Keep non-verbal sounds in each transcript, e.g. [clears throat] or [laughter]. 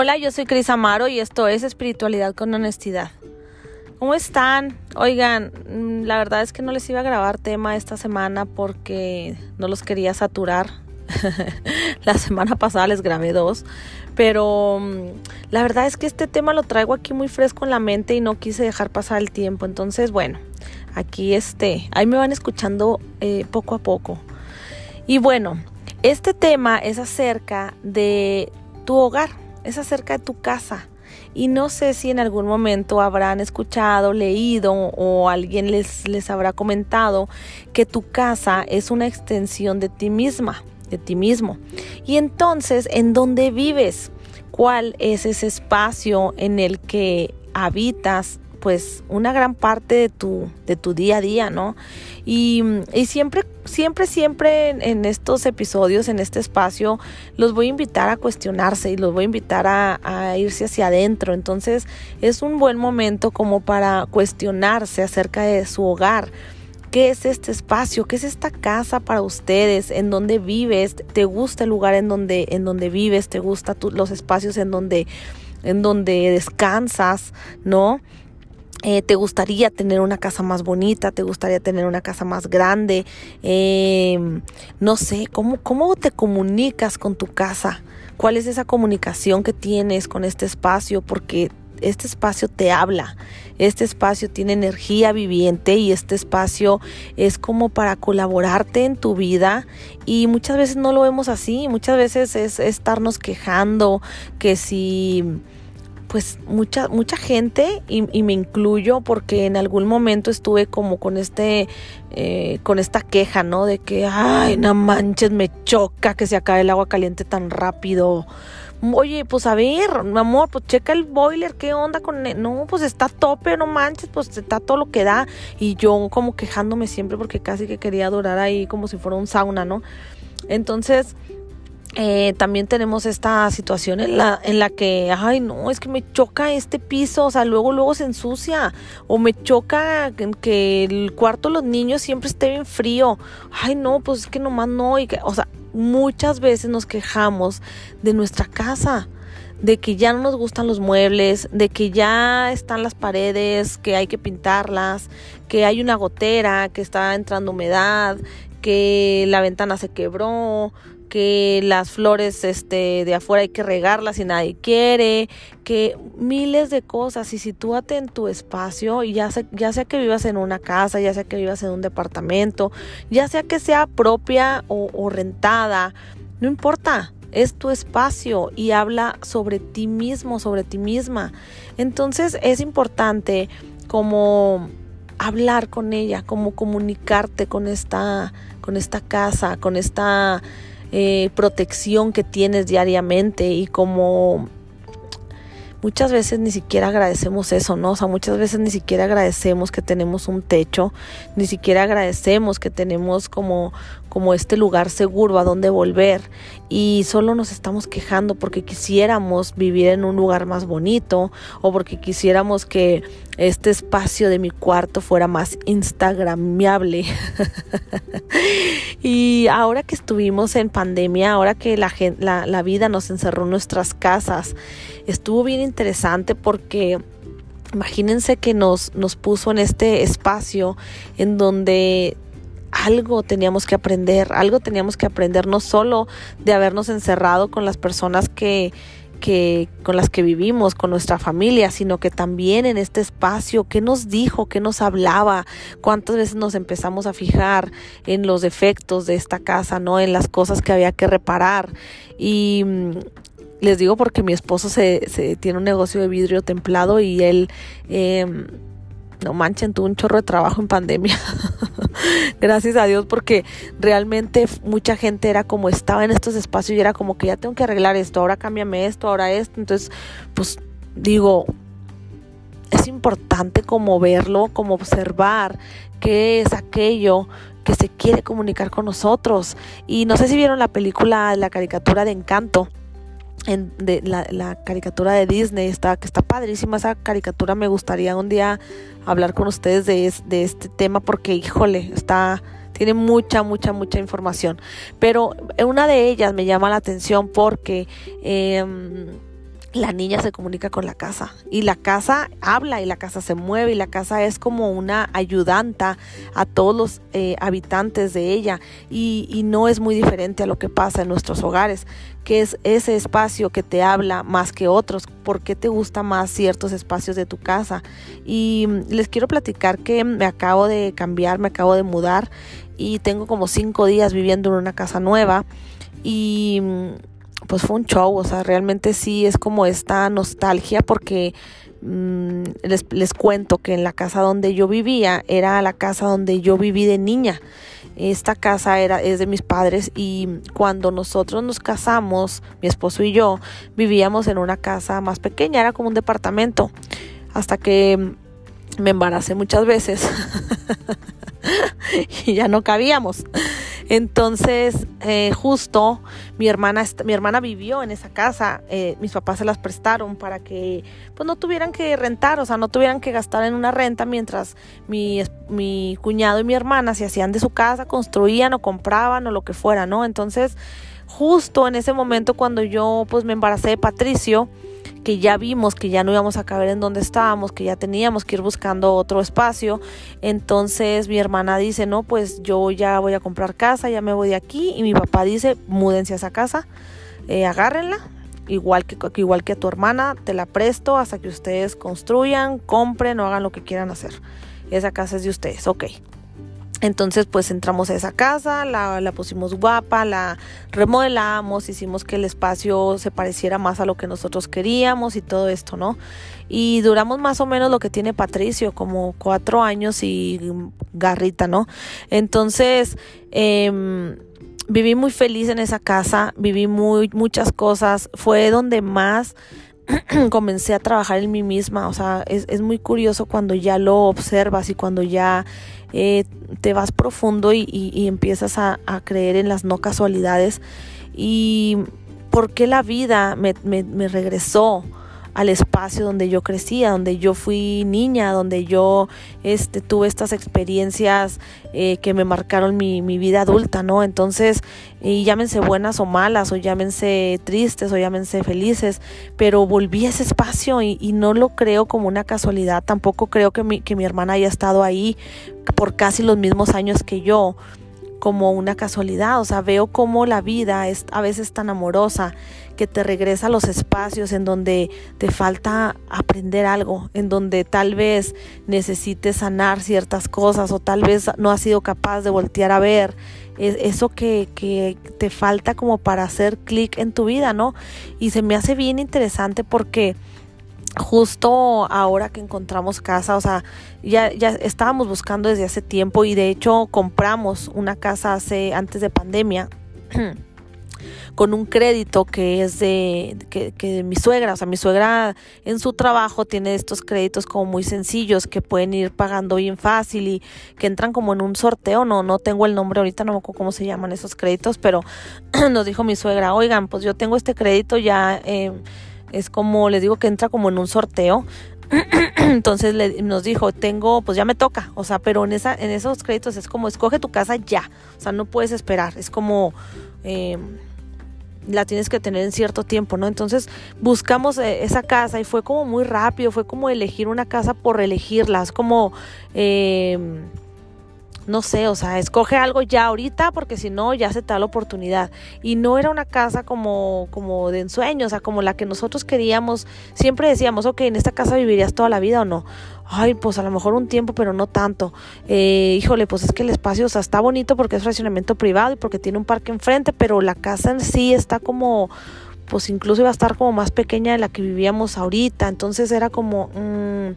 Hola, yo soy Cris Amaro y esto es Espiritualidad con Honestidad. ¿Cómo están? Oigan, mm, la verdad es que no les iba a grabar tema esta semana porque no los quería saturar. [laughs] la semana pasada les grabé dos, pero mm, la verdad es que este tema lo traigo aquí muy fresco en la mente y no quise dejar pasar el tiempo. Entonces, bueno, aquí este, ahí me van escuchando eh, poco a poco. Y bueno, este tema es acerca de tu hogar es acerca de tu casa. Y no sé si en algún momento habrán escuchado, leído o alguien les, les habrá comentado que tu casa es una extensión de ti misma, de ti mismo. Y entonces, ¿en dónde vives? ¿Cuál es ese espacio en el que habitas pues una gran parte de tu, de tu día a día, ¿no? Y, siempre, siempre, siempre en, estos episodios, en este espacio, los voy a invitar a cuestionarse y los voy a invitar a, irse hacia adentro. Entonces es un buen momento como para cuestionarse acerca de su hogar. ¿Qué es este espacio? ¿Qué es esta casa para ustedes? ¿En dónde vives? ¿Te gusta el lugar en donde, en donde vives? ¿Te gustan los espacios en donde, en donde descansas? ¿No? Eh, te gustaría tener una casa más bonita, te gustaría tener una casa más grande, em, no sé, ¿cómo, ¿cómo te comunicas con tu casa? ¿Cuál es esa comunicación que tienes con este espacio? Porque este espacio te habla, este espacio tiene energía viviente y este espacio es como para colaborarte en tu vida y muchas veces no lo vemos así, muchas veces es estarnos quejando que si pues mucha, mucha gente, y, me incluyo porque en algún momento estuve como con este, eh, con esta queja, ¿no? De que, ay, no manches, me choca que se acabe el agua caliente tan rápido. Oye, pues a ver, mi amor, pues checa el boiler, ¿qué onda con él? No, pues está tope, no manches, pues está todo lo que da. Y yo como quejándome siempre porque casi que quería durar ahí como si fuera un sauna, ¿no? Entonces, eh, también tenemos esta situación en la, en la que, ay, no, es que me choca este piso, o sea, luego, luego se ensucia, o me choca que el cuarto de los niños siempre esté bien frío, ay, no, pues es que nomás no, y que, o sea, muchas veces nos quejamos de nuestra casa, de que ya no nos gustan los muebles, de que ya están las paredes, que hay que pintarlas, que hay una gotera, que está entrando humedad, que la ventana se quebró, que las flores este, de afuera hay que regarlas y nadie quiere, que miles de cosas y sitúate en tu espacio y ya sea, ya sea que vivas en una casa, ya sea que vivas en un departamento, ya sea que sea propia o, o rentada, no importa, es tu espacio y habla sobre ti mismo, sobre ti misma. Entonces es importante como hablar con ella, como comunicarte con esta, con esta casa, con esta eh, protección que tienes diariamente y como muchas veces ni siquiera agradecemos eso, ¿no? O sea, muchas veces ni siquiera agradecemos que tenemos un techo, ni siquiera agradecemos que tenemos como, como este lugar seguro a donde volver y solo nos estamos quejando porque quisiéramos vivir en un lugar más bonito o porque quisiéramos que este espacio de mi cuarto fuera más instagramiable. [laughs] y ahora que estuvimos en pandemia, ahora que la, la, la vida nos encerró en nuestras casas, estuvo bien interesante porque imagínense que nos, nos puso en este espacio en donde algo teníamos que aprender, algo teníamos que aprender no solo de habernos encerrado con las personas que, que con las que vivimos, con nuestra familia, sino que también en este espacio, qué nos dijo, qué nos hablaba, cuántas veces nos empezamos a fijar en los defectos de esta casa, ¿no? En las cosas que había que reparar. Y mm, les digo porque mi esposo se, se tiene un negocio de vidrio templado y él eh, no manchen, tuvo un chorro de trabajo en pandemia. [laughs] [laughs] Gracias a Dios porque realmente mucha gente era como estaba en estos espacios y era como que ya tengo que arreglar esto, ahora cámbiame esto, ahora esto. Entonces, pues digo, es importante como verlo, como observar qué es aquello que se quiere comunicar con nosotros. Y no sé si vieron la película, la caricatura de Encanto en, de la, caricatura de Disney, está, que está padrísima esa caricatura, me gustaría un día hablar con ustedes de, de este tema porque, híjole, está, tiene mucha, mucha, mucha información. Pero una de ellas me llama la atención porque... Em, la niña se comunica con la casa y la casa habla y la casa se mueve y la casa es como una ayudanta a todos los eh, habitantes de ella y, no es muy diferente a lo que pasa en nuestros hogares, que es ese espacio que te habla más que otros, por qué te gusta más ciertos espacios de tu casa. Y les quiero platicar que me acabo de cambiar, me acabo de mudar y tengo como cinco días viviendo en una casa nueva y pues fue un show, o sea, realmente sí es como esta nostalgia porque mm, les, les, cuento que en la casa donde yo vivía era la casa donde yo viví de niña. Esta casa era, es de mis padres y cuando nosotros nos casamos, mi esposo y yo, vivíamos en una casa más pequeña, era como un departamento, hasta que me embaracé muchas veces [laughs] y ya no cabíamos. Entonces, eh, justo mi hermana, mi hermana vivió en esa casa, eh, mis papás se las prestaron para que pues no tuvieran que rentar, o sea, no tuvieran que gastar en una renta mientras mi, mi cuñado y mi hermana se hacían de su casa, construían o compraban o lo que fuera, ¿no? Entonces, justo en ese momento cuando yo pues me embaracé de Patricio, que ya vimos que ya no íbamos a caber en donde estábamos, que ya teníamos que ir buscando otro espacio. Entonces mi hermana dice, no, pues yo ya voy a comprar casa, ya me voy de aquí. Y mi papá dice, múdense a esa casa, eh, agárrenla, igual que, igual que a tu hermana, te la presto hasta que ustedes construyan, compren o hagan lo que quieran hacer. Esa casa es de ustedes, ok. Entonces pues entramos a esa casa, la, la, pusimos guapa, la remodelamos, hicimos que el espacio se pareciera más a lo que nosotros queríamos y todo esto, ¿no? Y duramos más o menos lo que tiene Patricio, como cuatro años y garrita, ¿no? Entonces eh, viví muy feliz en esa casa, viví muy, muchas cosas, fue donde más [clears throat] comencé a trabajar en mí misma, o sea, es, es muy curioso cuando ya lo observas y cuando ya eh, te vas profundo y, empiezas a, creer en las no casualidades. Y por qué la vida me, me regresó al espacio donde yo crecía, donde yo fui niña, donde yo este, tuve estas experiencias eh, que me marcaron mi, mi, vida adulta, ¿no? Entonces, y llámense buenas o malas, o llámense tristes, o llámense felices, pero volví a ese espacio y, y no lo creo como una casualidad, tampoco creo que mi, que mi hermana haya estado ahí por casi los mismos años que yo como una casualidad, o sea, veo cómo la vida es a veces tan amorosa que te regresa a los espacios en donde te falta aprender algo, en donde tal vez necesites sanar ciertas cosas o tal vez no has sido capaz de voltear a ver eso que, que te falta como para hacer clic en tu vida, ¿no? Y se me hace bien interesante porque justo ahora que encontramos casa, o sea, ya, ya estábamos buscando desde hace tiempo y de hecho compramos una casa hace, antes de pandemia. [clears throat] con un crédito que es de que, que mi suegra, o sea, mi suegra en su trabajo tiene estos créditos como muy sencillos que pueden ir pagando bien fácil y que entran como en un sorteo, no, no tengo el nombre ahorita, no me acuerdo cómo se llaman esos créditos, pero [clears throat] nos dijo mi suegra, oigan, pues yo tengo este crédito ya eh, es como, les digo que entra como en un sorteo. [clears throat] Entonces nos dijo, tengo, pues ya me toca, o sea, pero en, esa, en esos créditos es como, escoge tu casa ya, o sea, no puedes esperar, es como, eh, la tienes que tener en cierto tiempo, ¿no? Entonces buscamos eh, esa casa y fue como muy rápido, fue como elegir una casa por elegirla, es como... Eh, no sé, o sea, escoge algo ya ahorita porque si no ya se te da la oportunidad. Y no era una casa como, como de ensueño, o sea, como la que nosotros queríamos. Siempre decíamos, ok, en esta casa vivirías toda la vida o no. Ay, pues a lo mejor un tiempo, pero no tanto. Eh, híjole, pues es que el espacio, o sea, está bonito porque es fraccionamiento privado y porque tiene un parque enfrente, pero la casa en sí está como pues incluso iba a estar como más pequeña de la que vivíamos ahorita. Entonces era como, mm,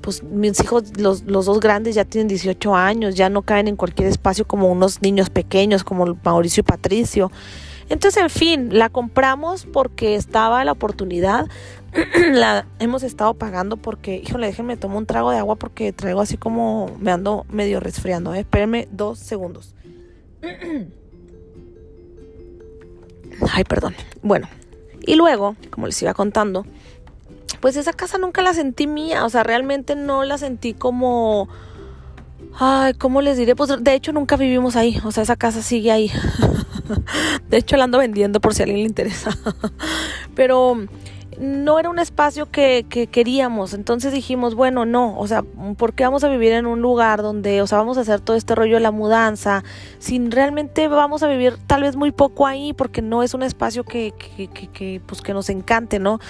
pues mis hijos, los, los, dos grandes ya tienen 18 años, ya no caen en cualquier espacio como unos niños pequeños como Mauricio y Patricio. Entonces, en fin, la compramos porque estaba la oportunidad. [clears throat] la hemos estado pagando porque, híjole, déjenme tomar un trago de agua porque traigo así como me ando medio resfriando. ¿eh? Espérenme dos segundos. [clears throat] Ay, perdón. Bueno, y luego, como les iba contando, pues esa casa nunca la sentí mía, o sea, realmente no la sentí como... Ay, ¿cómo les diré? Pues de hecho nunca vivimos ahí, o sea, esa casa sigue ahí. [laughs] de hecho la ando vendiendo por si a alguien le interesa. [laughs] Pero no era un espacio que, que, queríamos. Entonces dijimos, bueno, no, o sea, ¿por qué vamos a vivir en un lugar donde, o sea, vamos a hacer todo este rollo de la mudanza, sin realmente vamos a vivir tal vez muy poco ahí, porque no es un espacio que, que, que pues, que nos encante, ¿no?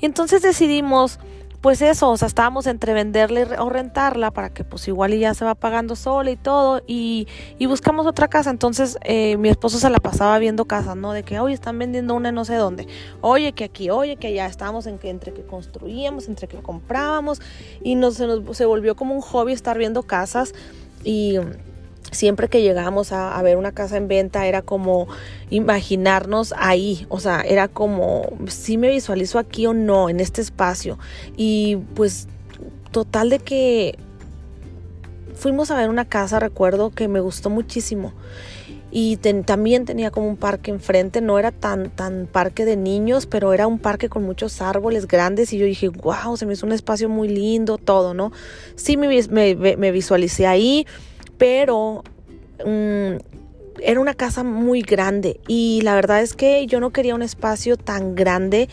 Y entonces decidimos pues eso, o sea, estábamos entre venderla o rentarla para que pues igual ya se va pagando sola y todo y, y buscamos otra casa. Entonces eh, mi esposo se la pasaba viendo casas, ¿no? De que, oye, están vendiendo una no sé dónde. Oye, que aquí, oye, que allá estábamos en que, entre que construíamos, entre que comprábamos y nos, se, nos, se volvió como un hobby estar viendo casas y siempre que llegábamos a, ver una casa en venta era como imaginarnos ahí, o sea, era como si me visualizo aquí o no en este espacio. Y pues total de que fuimos a ver una casa, recuerdo que me gustó muchísimo. Y también tenía como un parque enfrente, no era tan, tan parque de niños, pero era un parque con muchos árboles grandes y yo dije, wow, se me hizo un espacio muy lindo, todo, ¿no? Sí me, me, me visualicé ahí pero mm, era una casa muy grande y la verdad es que yo no quería un espacio tan grande.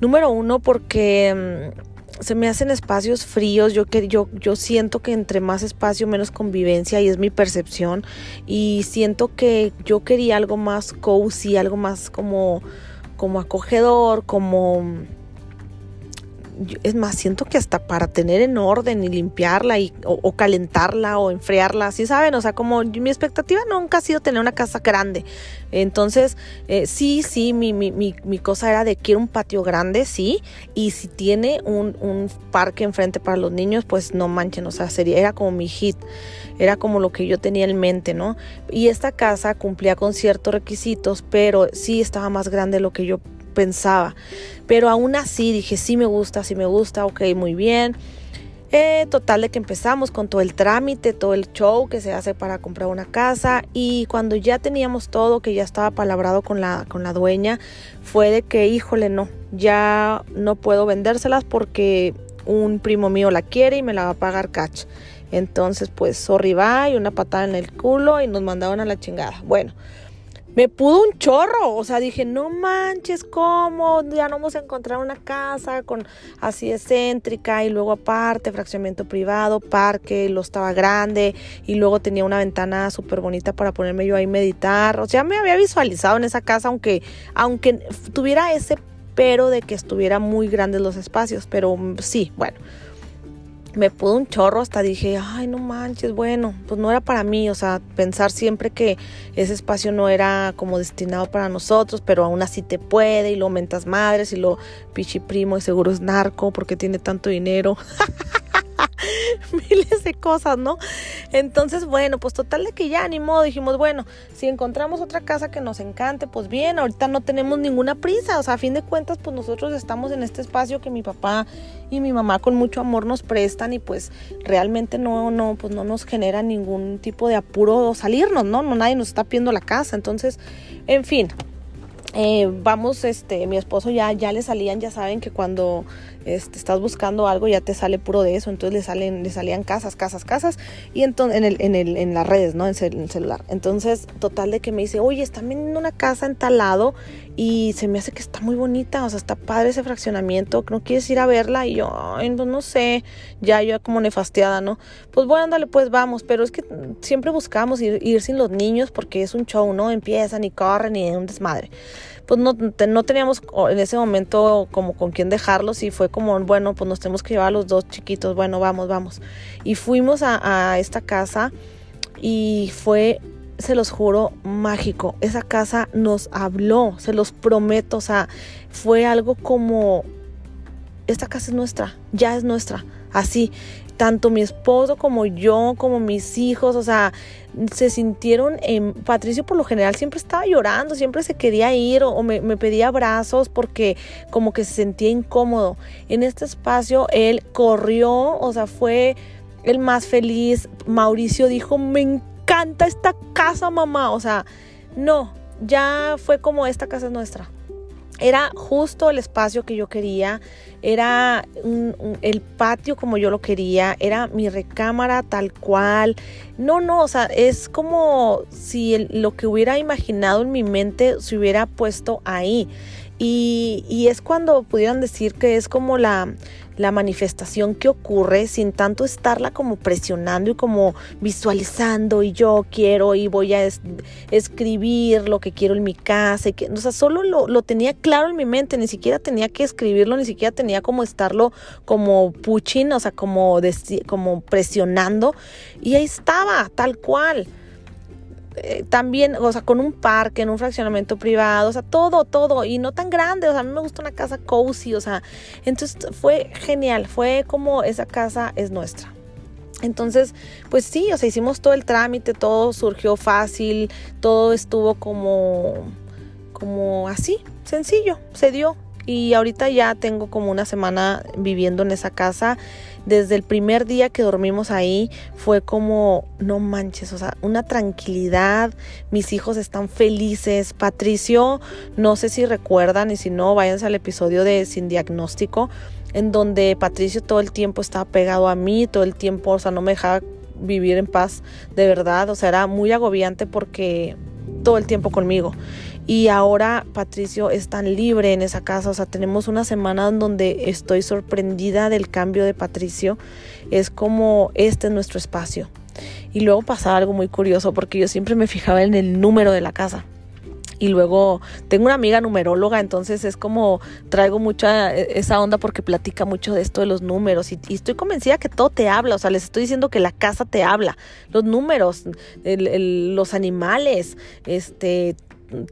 Número uno, porque mm, se me hacen espacios fríos. Yo, yo, yo siento que entre más espacio, menos convivencia, y es mi percepción. Y siento que yo quería algo más cozy, algo más como, como acogedor, como es más, siento que hasta para tener en orden y limpiarla y, o, calentarla o enfriarla, así saben, o sea, como mi expectativa nunca ha sido tener una casa grande. Entonces, eh, sí, sí, mi, mi, mi, cosa era de quiero un patio grande, sí, y si tiene un, un parque enfrente para los niños, pues no manchen, o sea, sería, era como mi hit, era como lo que yo tenía en mente, ¿no? Y esta casa cumplía con ciertos requisitos, pero sí estaba más grande de lo que yo pensaba. Pero aún así dije, sí me gusta, sí me gusta, ok, muy bien. Eh, total de que empezamos con todo el trámite, todo el show que se hace para comprar una casa y cuando ya teníamos todo, que ya estaba palabrado con la, con la dueña, fue de que, híjole, no, ya no puedo vendérselas porque un primo mío la quiere y me la va a pagar catch. Entonces, pues, sorry, y una patada en el culo y nos mandaron a la chingada. Bueno, me pudo un chorro, o sea, dije, no manches, ¿cómo? Ya no vamos a encontrar una casa con así excéntrica y luego aparte, fraccionamiento privado, parque, lo estaba grande y luego tenía una ventana súper bonita para ponerme yo ahí meditar, o sea, me había visualizado en esa casa, aunque, aunque tuviera ese pero de que estuviera muy grandes los espacios, pero sí, bueno me pudo un chorro, hasta dije, ay, no manches, bueno, pues no era para mí, o sea, pensar siempre que ese espacio no era como destinado para nosotros, pero aún así te puede, y lo mentas madres, y lo pichi primo, y seguro es narco porque tiene tanto dinero. [laughs] [laughs] miles de cosas, ¿no? Entonces, bueno, pues total de que ya ni modo, dijimos, bueno, si encontramos otra casa que nos encante, pues bien, ahorita no tenemos ninguna prisa, o sea, a fin de cuentas, pues nosotros estamos en este espacio que mi papá y mi mamá con mucho amor nos prestan y pues realmente no, no, pues no nos genera ningún tipo de apuro salirnos, ¿no? No nadie nos está pidiendo la casa, entonces, en fin, eh, vamos, este, mi esposo ya, ya le salían, ya saben que cuando este, estás buscando algo ya te sale puro de eso, entonces le salen, le salían casas, casas, casas, y entonces en el, en el, en las redes, ¿no? En, el celular. Entonces, total de que me dice, oye, están vendiendo una casa en tal lado y se me hace que está muy bonita, o sea, está padre ese fraccionamiento, ¿no quieres ir a verla? Y yo, ay, no, no sé, ya yo como nefasteada, ¿no? Pues bueno, ándale, pues vamos, pero es que siempre buscamos ir, ir sin los niños porque es un show, ¿no? Empiezan y corren y es un desmadre pues no, no teníamos en ese momento como con quién dejarlos y fue como, bueno, pues nos tenemos que llevar a los dos chiquitos, bueno, vamos, vamos. Y fuimos a, a esta casa y fue, se los juro, mágico. Esa casa nos habló, se los prometo, o sea, fue algo como, esta casa es nuestra, ya es nuestra, así tanto mi esposo como yo, como mis hijos, o sea, se sintieron, en, Patricio por lo general siempre estaba llorando, siempre se quería ir o, me, me, pedía abrazos porque como que se sentía incómodo. En este espacio él corrió, o sea, fue el más feliz. Mauricio dijo, me encanta esta casa, mamá, o sea, no, ya fue como esta casa es nuestra. Era justo el espacio que yo quería. Era el patio como yo lo quería, era mi recámara tal cual. No, no, o sea, es como si lo que hubiera imaginado en mi mente se hubiera puesto ahí. Y, y es cuando pudieran decir que es como la, la manifestación que ocurre sin tanto estarla como presionando y como visualizando y yo quiero y voy a escribir lo que quiero en mi casa. Y que, o sea, solo lo, tenía claro en mi mente, ni siquiera tenía que escribirlo, ni siquiera tenía como estarlo como puching, o sea, como, como presionando. Y ahí estaba, tal cual. Eh, también, o sea, con un parque, en un fraccionamiento privado, o sea, todo, todo, y no tan grande, o sea, a mí me gusta una casa cozy, o sea, entonces fue genial, fue como esa casa es nuestra. Entonces, pues sí, o sea, hicimos todo el trámite, todo surgió fácil, todo estuvo como, como así, sencillo, se dio. Y ahorita ya tengo como una semana viviendo en esa casa. Desde el primer día que dormimos ahí fue como, no manches, o sea, una tranquilidad, mis hijos están felices, Patricio, no sé si recuerdan y si no, váyanse al episodio de Sin Diagnóstico, en donde Patricio todo el tiempo estaba pegado a mí, todo el tiempo, o sea, no me dejaba vivir en paz de verdad, o sea, era muy agobiante porque todo el tiempo conmigo. Y ahora Patricio es tan libre en esa casa, o sea, tenemos una semana en donde estoy sorprendida del cambio de Patricio. Es como este es nuestro espacio. Y luego pasa algo muy curioso porque yo siempre me fijaba en el número de la casa. Y luego tengo una amiga numeróloga, entonces es como traigo mucha e, esa onda porque platica mucho de esto de los números y, estoy convencida que todo te habla, o sea, les estoy diciendo que la casa te habla, los números, los animales, este,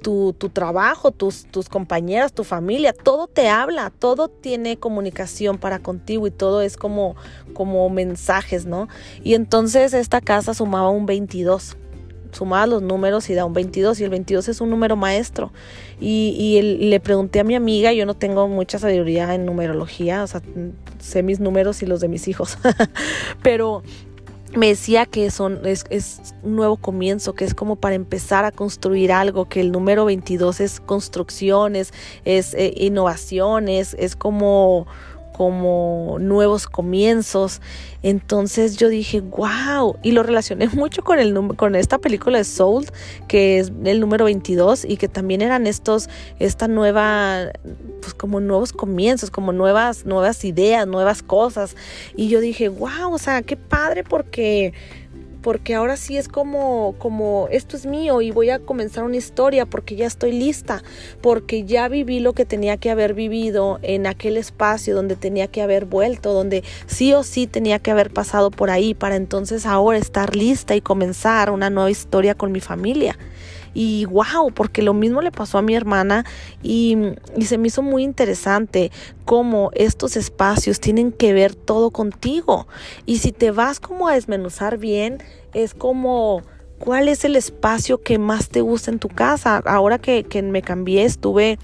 tu, tu trabajo, tus, tus compañeras, tu familia, todo te habla, todo tiene comunicación para contigo y todo es como, como mensajes, ¿no? Y entonces esta casa sumaba un 22 sumaba los números y da un 22 y el 22 es un número maestro. Y, y le pregunté a mi amiga, yo no tengo mucha sabiduría en numerología, o sea, sé mis números y los de mis hijos, [laughs] pero me decía que son, es, es, un nuevo comienzo, que es como para empezar a construir algo, que el número 22 es construcciones, es eh, innovaciones, es como como nuevos comienzos. Entonces yo dije, wow, y lo relacioné [laughs] mucho con, el, con esta película de Soul, que es el número 22, y que también eran estos, esta nueva, pues como nuevos comienzos, como nuevas, nuevas ideas, nuevas cosas. Y yo dije, wow, o sea, qué padre porque porque ahora sí es como, como esto es mío y voy a comenzar una historia porque ya estoy lista, porque ya viví lo que tenía que haber vivido en aquel espacio donde tenía que haber vuelto, donde sí o sí tenía que haber pasado por ahí para entonces ahora estar lista y comenzar una nueva historia con mi familia. Y wow, porque lo mismo le pasó a mi hermana y, se me hizo muy interesante cómo estos espacios tienen que ver todo contigo. Y si te vas como a desmenuzar bien, es como... ¿Cuál es el espacio que más te gusta en tu casa? Ahora que, que me cambié, estuve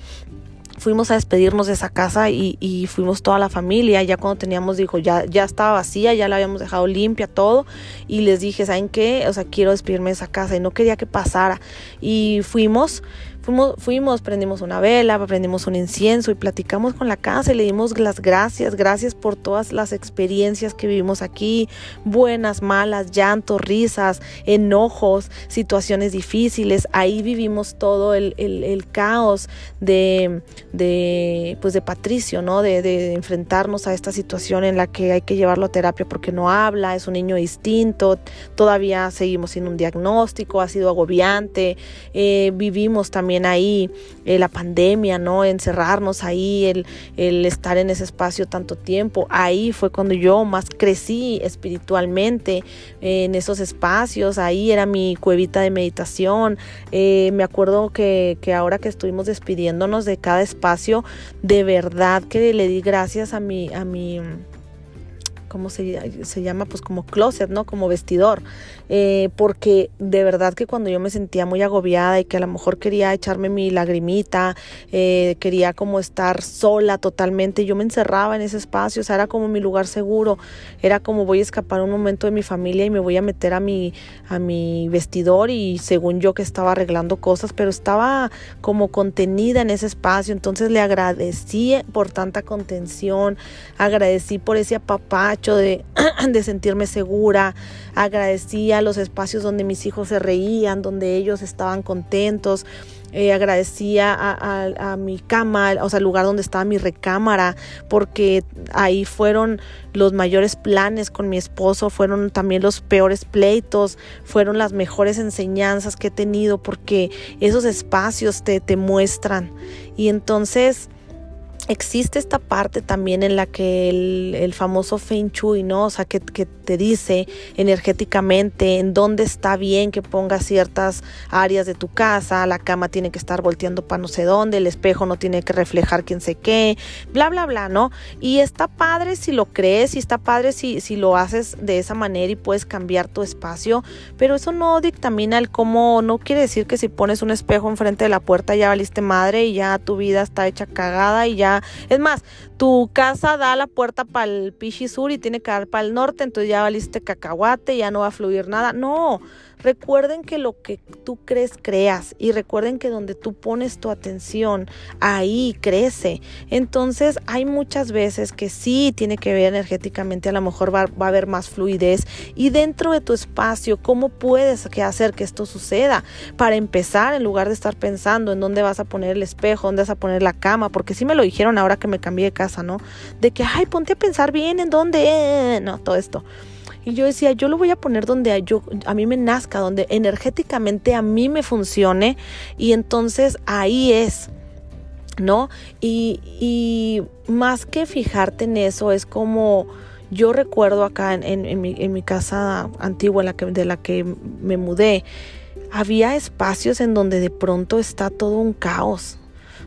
fuimos a despedirnos de esa casa y, fuimos toda la familia. Ya cuando teníamos, dijo, ya, ya estaba vacía, ya la habíamos dejado limpia, todo. Y les dije, ¿saben qué? O sea, quiero despedirme de esa casa y no quería que pasara. Y fuimos Fuimos, fuimos, prendimos una vela, prendimos un incienso y platicamos con la casa y le dimos las gracias, gracias por todas las experiencias que vivimos aquí, buenas, malas, llantos, risas, enojos, situaciones difíciles. Ahí vivimos todo el, caos de, de, pues de Patricio, ¿no? De, de, enfrentarnos a esta situación en la que hay que llevarlo a terapia porque no habla, es un niño distinto, todavía seguimos sin un diagnóstico, ha sido agobiante, eh, vivimos también ahí eh, la pandemia, ¿no? Encerrarnos ahí, el, el estar en ese espacio tanto tiempo. Ahí fue cuando yo más crecí espiritualmente en esos espacios. Ahí era mi cuevita de meditación. Eh, me acuerdo que, que ahora que estuvimos despidiéndonos de cada espacio, de verdad que le di gracias a mi, a mi ¿cómo se, se, llama? Pues como closet, ¿no? Como vestidor. Eh, porque de verdad que cuando yo me sentía muy agobiada y que a lo mejor quería echarme mi lagrimita, eh, quería como estar sola totalmente, yo me encerraba en ese espacio, o sea, era como mi lugar seguro, era como voy a escapar un momento de mi familia y me voy a meter a mi, a mi vestidor y según yo que estaba arreglando cosas, pero estaba como contenida en ese espacio, entonces le agradecí por tanta contención, agradecí por ese apapacho [clears throat] de, sentirme segura, agradecí a los espacios donde mis hijos se reían, donde ellos estaban contentos, eh, agradecía a, mi cama, o sea, el lugar donde estaba mi recámara, porque ahí fueron los mayores planes con mi esposo, fueron también los peores pleitos, fueron las mejores enseñanzas que he tenido, porque esos espacios te, te muestran. Y entonces existe esta parte también en la que el, famoso Feng Shui, ¿no? O sea, que, te dice energéticamente en dónde está bien que pongas ciertas áreas de tu casa, la cama tiene que estar volteando para no sé dónde, el espejo no tiene que reflejar quién sé qué, bla, bla, bla, ¿no? Y está padre si lo crees y está padre si, si lo haces de esa manera y puedes cambiar tu espacio, pero eso no dictamina el cómo, no quiere decir que si pones un espejo enfrente de la puerta ya valiste madre y ya tu vida está hecha cagada y ya es más, tu casa da la puerta para el Pichi Sur y tiene que dar para el norte, entonces ya valiste cacahuate, ya no va a fluir nada. No, recuerden que lo que tú crees, creas. Y recuerden que donde tú pones tu atención, ahí crece. Entonces hay muchas veces que sí tiene que ver energéticamente, a lo mejor va, va a haber más fluidez. Y dentro de tu espacio, ¿cómo puedes hacer que esto suceda? Para empezar, en lugar de estar pensando en dónde vas a poner el espejo, dónde vas a poner la cama, porque sí me lo dijeron ahora que me cambié de casa ¿no? De que, ay, ponte a pensar bien en dónde, no, todo esto. Y yo decía, yo lo voy a poner donde a mí me nazca, donde energéticamente a mí me funcione y entonces ahí es, ¿no? Y, y más que fijarte en eso, es como yo recuerdo acá en, en, mi, en mi, casa antigua en la que, de la que me mudé, había espacios en donde de pronto está todo un caos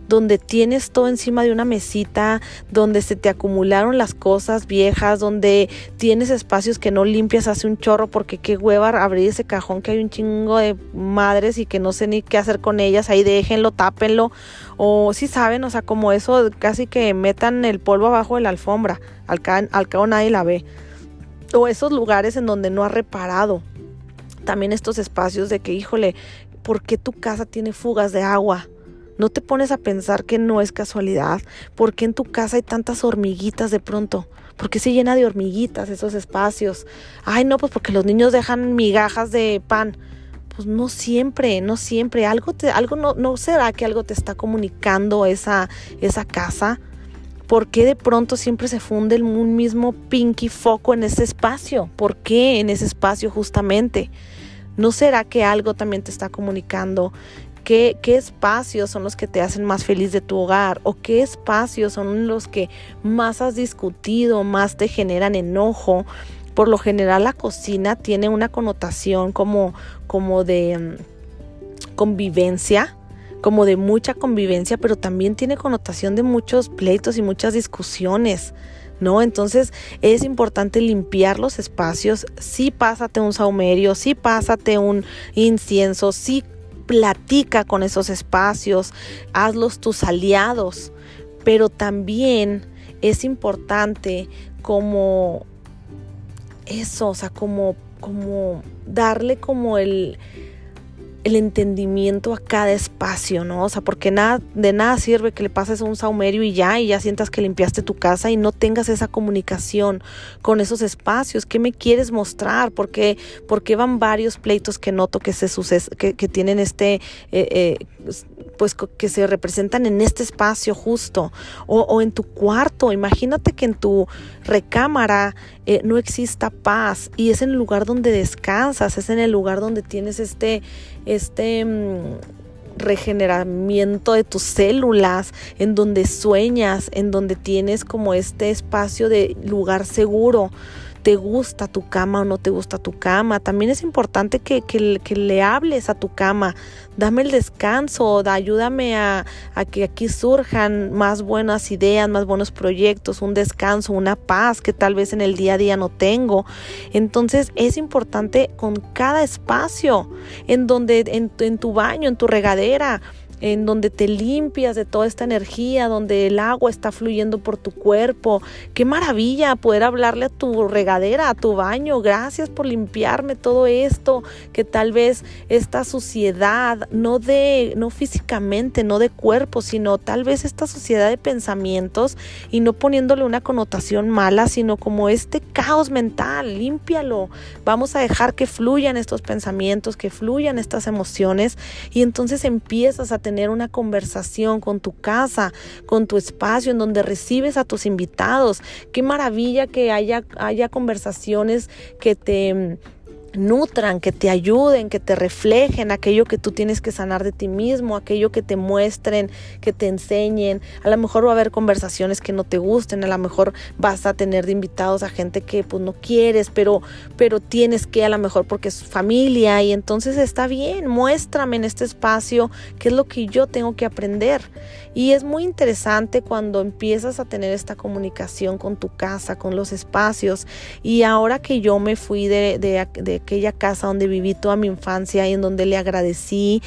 donde tienes todo encima de una mesita, donde se te acumularon las cosas viejas, donde tienes espacios que no limpias hace un chorro porque qué hueva abrir ese cajón que hay un chingo de madres y que no sé ni qué hacer con ellas, ahí déjenlo, tápenlo, o si saben, o sea, como eso casi que metan el polvo abajo de la alfombra, al, al cabo nadie la ve, o esos lugares en donde no has reparado. También estos espacios de que, híjole, ¿por qué tu casa tiene fugas de agua? No te pones a pensar que no es casualidad. ¿Por qué en tu casa hay tantas hormiguitas de pronto? ¿Por qué se llena de hormiguitas esos espacios? Ay, no, pues porque los niños dejan migajas de pan. Pues no siempre, no siempre. Algo te, algo no, no será que algo te está comunicando esa, esa casa. ¿Por qué de pronto siempre se funde un mismo pinky foco en ese espacio? ¿Por qué en ese espacio justamente? ¿No será que algo también te está comunicando ¿Qué, espacios son los que te hacen más feliz de tu hogar? ¿O qué espacios son los que más has discutido, más te generan enojo? Por lo general la cocina tiene una connotación como, como de mm, convivencia, como de mucha convivencia, pero también tiene connotación de muchos pleitos y muchas discusiones. ¿no? Entonces es importante limpiar los espacios, sí pásate un saumerio, sí pásate un incienso, sí platica con esos espacios, hazlos tus aliados, pero también es importante como eso, o sea, como, como darle como el, el entendimiento a cada espacio, ¿no? O sea, porque nada, de nada sirve que le pases un saumerio y ya, y ya sientas que limpiaste tu casa y no tengas esa comunicación con esos espacios. ¿Qué me quieres mostrar? ¿Por qué, van varios pleitos que noto que, se que, que tienen este... Eh, eh, pues que se representan en este espacio justo o, en tu cuarto. Imagínate que en tu recámara eh, no exista paz y es en el lugar donde descansas, es en el lugar donde tienes este, este mm, regeneramiento de tus células, en donde sueñas, en donde tienes como este espacio de lugar seguro te gusta tu cama o no te gusta tu cama. También es importante que, que, le hables a tu cama. Dame el descanso, da, ayúdame a, a, que aquí surjan más buenas ideas, más buenos proyectos, un descanso, una paz que tal vez en el día a día no tengo. Entonces es importante con cada espacio, en donde, en, en tu baño, en tu regadera, en donde te limpias de toda esta energía, donde el agua está fluyendo por tu cuerpo. Qué maravilla poder hablarle a tu regadera, a tu baño. Gracias por limpiarme todo esto, que tal vez esta suciedad, no de, no físicamente, no de cuerpo, sino tal vez esta suciedad de pensamientos y no poniéndole una connotación mala, sino como este caos mental, límpialo. Vamos a dejar que fluyan estos pensamientos, que fluyan estas emociones y entonces empiezas a tener una conversación con tu casa, con tu espacio en donde recibes a tus invitados. Qué maravilla que haya, haya conversaciones que te nutran, que te ayuden, que te reflejen aquello que tú tienes que sanar de ti mismo, aquello que te muestren, que te enseñen. A lo mejor va a haber conversaciones que no te gusten, a lo mejor vas a tener de invitados a gente que pues no quieres, pero pero tienes que a lo mejor porque es familia y entonces está bien, muéstrame en este espacio qué es lo que yo tengo que aprender. Y es muy interesante cuando empiezas a tener esta comunicación con tu casa, con los espacios. Y ahora que yo me fui de, de, de aquella casa donde viví toda mi infancia y en donde le agradecí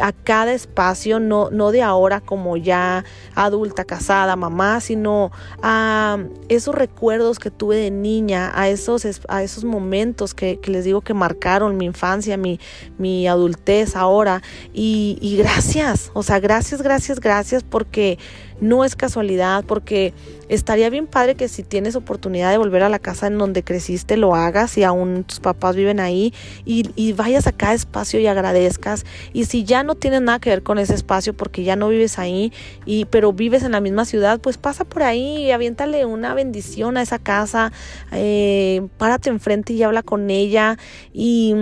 a cada espacio, no, no de ahora como ya adulta, casada, mamá, sino a esos recuerdos que tuve de niña, a esos, a esos momentos que, les digo que marcaron mi infancia, mi, mi adultez ahora. Y, y gracias, o sea, gracias, gracias, gracias porque no es casualidad porque estaría bien padre que si tienes oportunidad de volver a la casa en donde creciste lo hagas y aún tus papás viven ahí y, vayas a cada espacio y agradezcas. Y si ya no tienes nada que ver con ese espacio porque ya no vives ahí y pero vives en la misma ciudad pues pasa por ahí y aviéntale una bendición a esa casa eh, párate enfrente y habla con ella. Y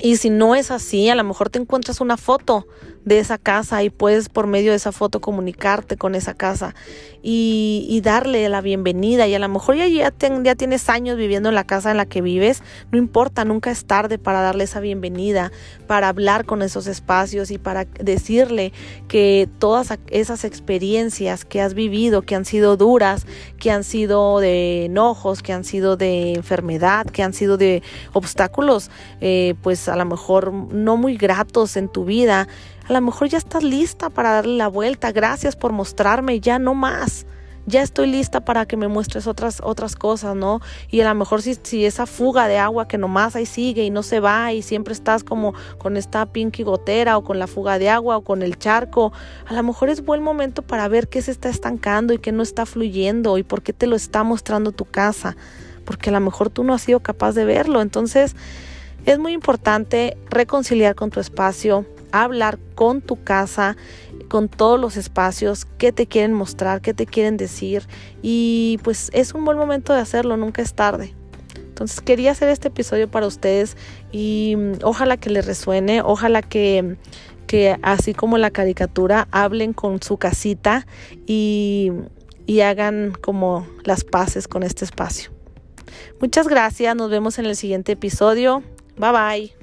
y si no es así, a lo mejor te encuentras una foto de esa casa y puedes por medio de esa foto comunicarte con esa casa y, darle la bienvenida. Y a lo mejor ya, ya, ya, tienes años viviendo en la casa en la que vives, no importa, nunca es tarde para darle esa bienvenida, para hablar con esos espacios y para decirle que todas esas experiencias que has vivido, que han sido duras, que han sido de enojos, que han sido de enfermedad, que han sido de obstáculos, eh, pues a lo mejor no muy gratos en tu vida, a lo mejor ya estás lista para darle la vuelta. Gracias por mostrarme, ya no más. Ya estoy lista para que me muestres otras, otras cosas, ¿no? Y a lo mejor si, si esa fuga de agua que nomás ahí sigue y no se va y siempre estás como con esta pinky gotera o con la fuga de agua o con el charco, a lo mejor es buen momento para ver qué se está estancando y qué no está fluyendo y por qué te lo está mostrando tu casa. Porque a lo mejor tú no has sido capaz de verlo. Entonces es muy importante reconciliar con tu espacio, hablar con tu casa, con todos los espacios, qué te quieren mostrar, qué te quieren decir y pues es un buen momento de hacerlo, nunca es tarde. Entonces quería hacer este episodio para ustedes y mm, ojalá que les resuene, ojalá que, que así como la caricatura hablen con su casita y, y hagan como las paces con este espacio. Muchas gracias, nos vemos en el siguiente episodio. Bye bye.